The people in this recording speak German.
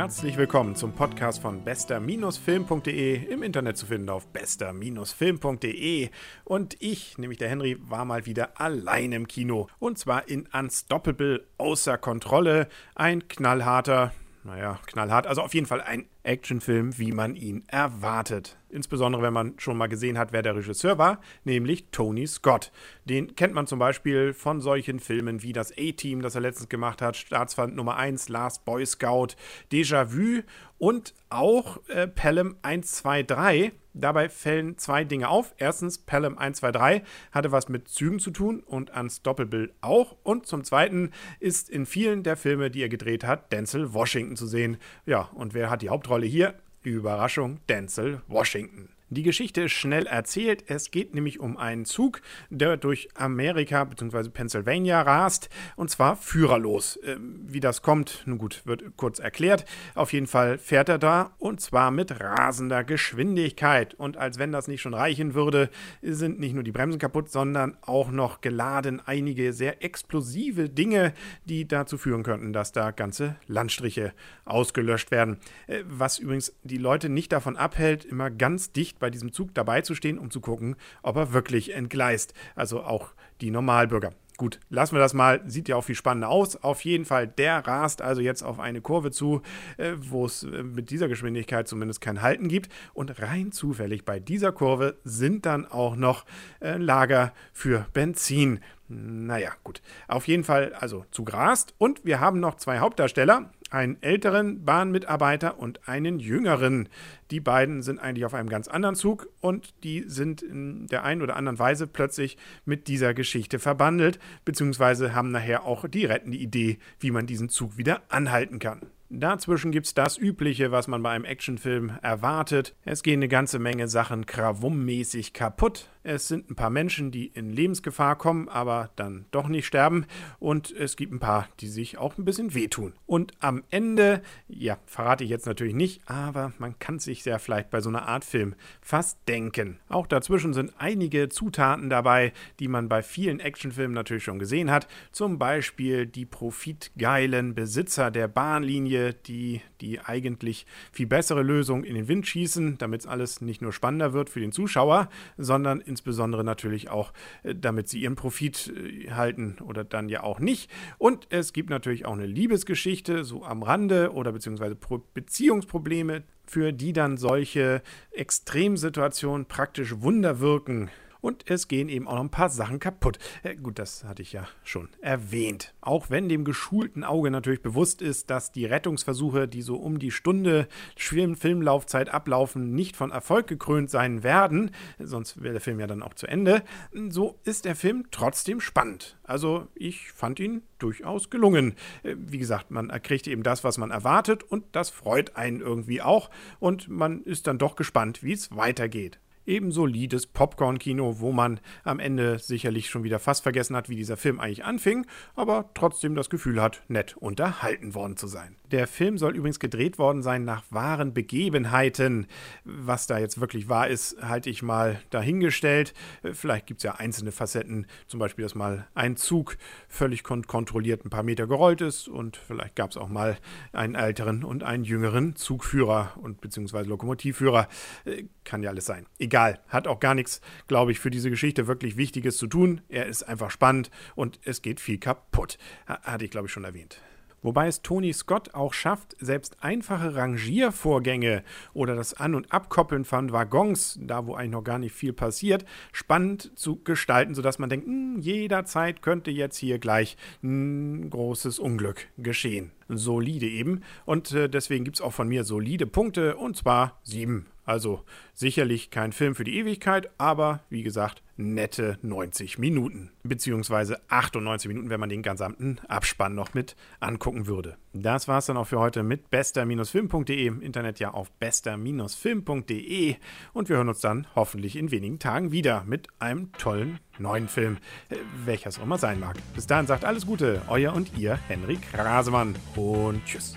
herzlich willkommen zum Podcast von bester-film.de, im Internet zu finden auf bester-film.de. Und ich, nämlich der Henry, war mal wieder allein im Kino. Und zwar in Unstoppable außer Kontrolle. Ein knallharter, naja, knallhart, also auf jeden Fall ein Actionfilm, wie man ihn erwartet. Insbesondere wenn man schon mal gesehen hat, wer der Regisseur war, nämlich Tony Scott. Den kennt man zum Beispiel von solchen Filmen wie das A-Team, das er letztens gemacht hat, Staatsfeind Nummer 1, Last Boy Scout, Déjà-vu und auch äh, Pelham 123. Dabei fällen zwei Dinge auf. Erstens, Pelham 123 hatte was mit Zügen zu tun und Unstoppable auch. Und zum Zweiten ist in vielen der Filme, die er gedreht hat, Denzel Washington zu sehen. Ja, und wer hat die Hauptrolle hier? Überraschung, Denzel Washington. Die Geschichte ist schnell erzählt. Es geht nämlich um einen Zug, der durch Amerika bzw. Pennsylvania rast und zwar führerlos. Ähm, wie das kommt, nun gut, wird kurz erklärt. Auf jeden Fall fährt er da und zwar mit rasender Geschwindigkeit. Und als wenn das nicht schon reichen würde, sind nicht nur die Bremsen kaputt, sondern auch noch geladen einige sehr explosive Dinge, die dazu führen könnten, dass da ganze Landstriche ausgelöscht werden. Äh, was übrigens die Leute nicht davon abhält, immer ganz dicht bei diesem Zug dabei zu stehen, um zu gucken, ob er wirklich entgleist. Also auch die Normalbürger. Gut, lassen wir das mal. Sieht ja auch viel spannender aus. Auf jeden Fall, der rast also jetzt auf eine Kurve zu, äh, wo es äh, mit dieser Geschwindigkeit zumindest kein Halten gibt. Und rein zufällig bei dieser Kurve sind dann auch noch äh, Lager für Benzin. Naja, gut. Auf jeden Fall also zu Grast. Und wir haben noch zwei Hauptdarsteller einen älteren Bahnmitarbeiter und einen jüngeren. Die beiden sind eigentlich auf einem ganz anderen Zug und die sind in der einen oder anderen Weise plötzlich mit dieser Geschichte verbandelt, beziehungsweise haben nachher auch die rettende Idee, wie man diesen Zug wieder anhalten kann. Dazwischen gibt es das Übliche, was man bei einem Actionfilm erwartet. Es gehen eine ganze Menge Sachen krawummäßig kaputt. Es sind ein paar Menschen, die in Lebensgefahr kommen, aber dann doch nicht sterben. Und es gibt ein paar, die sich auch ein bisschen wehtun. Und am Ende, ja, verrate ich jetzt natürlich nicht, aber man kann sich sehr vielleicht bei so einer Art Film fast denken. Auch dazwischen sind einige Zutaten dabei, die man bei vielen Actionfilmen natürlich schon gesehen hat. Zum Beispiel die profitgeilen Besitzer der Bahnlinie, die die eigentlich viel bessere Lösung in den Wind schießen, damit es alles nicht nur spannender wird für den Zuschauer, sondern insbesondere natürlich auch, äh, damit sie ihren Profit äh, halten oder dann ja auch nicht. Und es gibt natürlich auch eine Liebesgeschichte, so am Rande oder beziehungsweise Beziehungsprobleme, für die dann solche Extremsituationen praktisch Wunder wirken und es gehen eben auch noch ein paar Sachen kaputt. Äh, gut, das hatte ich ja schon erwähnt. Auch wenn dem geschulten Auge natürlich bewusst ist, dass die Rettungsversuche, die so um die Stunde Filmlaufzeit ablaufen, nicht von Erfolg gekrönt sein werden, sonst wäre der Film ja dann auch zu Ende, so ist der Film trotzdem spannend. Also ich fand ihn durchaus gelungen. Äh, wie gesagt, man kriegt eben das, was man erwartet und das freut einen irgendwie auch und man ist dann doch gespannt, wie es weitergeht eben solides Popcorn-Kino, wo man am Ende sicherlich schon wieder fast vergessen hat, wie dieser Film eigentlich anfing, aber trotzdem das Gefühl hat, nett unterhalten worden zu sein. Der Film soll übrigens gedreht worden sein nach wahren Begebenheiten. Was da jetzt wirklich wahr ist, halte ich mal dahingestellt. Vielleicht gibt es ja einzelne Facetten, zum Beispiel, dass mal ein Zug völlig kon kontrolliert ein paar Meter gerollt ist und vielleicht gab es auch mal einen älteren und einen jüngeren Zugführer und beziehungsweise Lokomotivführer. Äh, kann ja alles sein. Egal, hat auch gar nichts, glaube ich, für diese Geschichte wirklich Wichtiges zu tun. Er ist einfach spannend und es geht viel kaputt. Hatte ich, glaube ich, schon erwähnt. Wobei es Tony Scott auch schafft, selbst einfache Rangiervorgänge oder das An- und Abkoppeln von Waggons, da wo eigentlich noch gar nicht viel passiert, spannend zu gestalten, sodass man denkt, mh, hm, jederzeit könnte jetzt hier gleich ein großes Unglück geschehen. Solide eben. Und äh, deswegen gibt es auch von mir solide Punkte und zwar sieben. Also sicherlich kein Film für die Ewigkeit, aber wie gesagt, nette 90 Minuten. Beziehungsweise 98 Minuten, wenn man den gesamten Abspann noch mit angucken würde. Das war es dann auch für heute mit bester-film.de. Im Internet ja auf bester-film.de. Und wir hören uns dann hoffentlich in wenigen Tagen wieder mit einem tollen neuen Film, äh, welcher es auch mal sein mag. Bis dahin sagt alles Gute, euer und ihr Henrik Rasemann und tschüss.